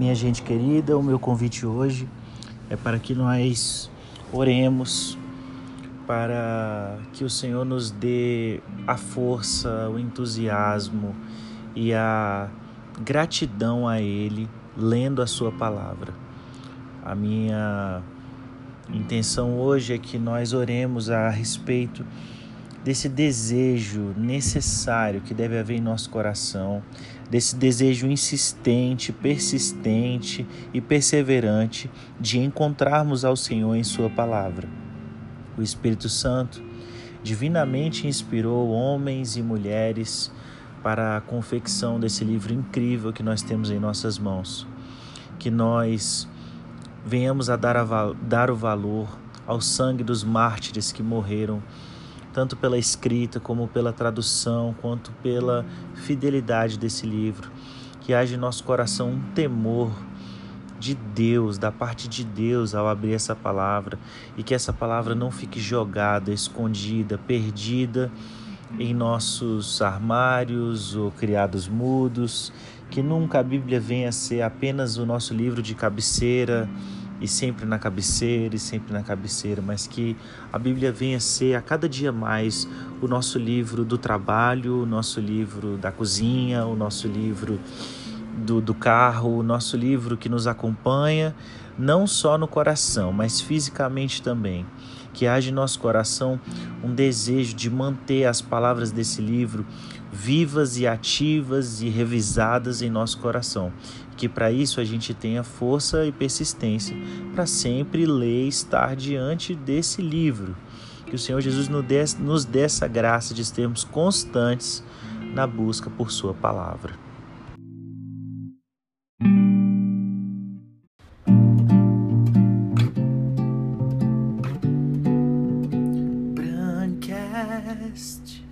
Minha gente querida, o meu convite hoje é para que nós oremos para que o Senhor nos dê a força, o entusiasmo e a gratidão a Ele lendo a Sua palavra. A minha intenção hoje é que nós oremos a respeito desse desejo necessário que deve haver em nosso coração, desse desejo insistente, persistente e perseverante de encontrarmos ao Senhor em Sua palavra. O Espírito Santo divinamente inspirou homens e mulheres para a confecção desse livro incrível que nós temos em nossas mãos. Que nós venhamos a dar, a, dar o valor ao sangue dos mártires que morreram tanto pela escrita como pela tradução, quanto pela fidelidade desse livro. Que haja em nosso coração um temor de Deus, da parte de Deus ao abrir essa palavra e que essa palavra não fique jogada, escondida, perdida em nossos armários ou criados mudos, que nunca a Bíblia venha a ser apenas o nosso livro de cabeceira e sempre na cabeceira e sempre na cabeceira, mas que a Bíblia venha ser a cada dia mais o nosso livro do trabalho, o nosso livro da cozinha, o nosso livro do, do carro, o nosso livro que nos acompanha, não só no coração, mas fisicamente também. Que haja em nosso coração um desejo de manter as palavras desse livro vivas e ativas e revisadas em nosso coração. Que para isso a gente tenha força e persistência para sempre ler e estar diante desse livro. Que o Senhor Jesus nos dê essa graça de sermos constantes na busca por Sua palavra. Best.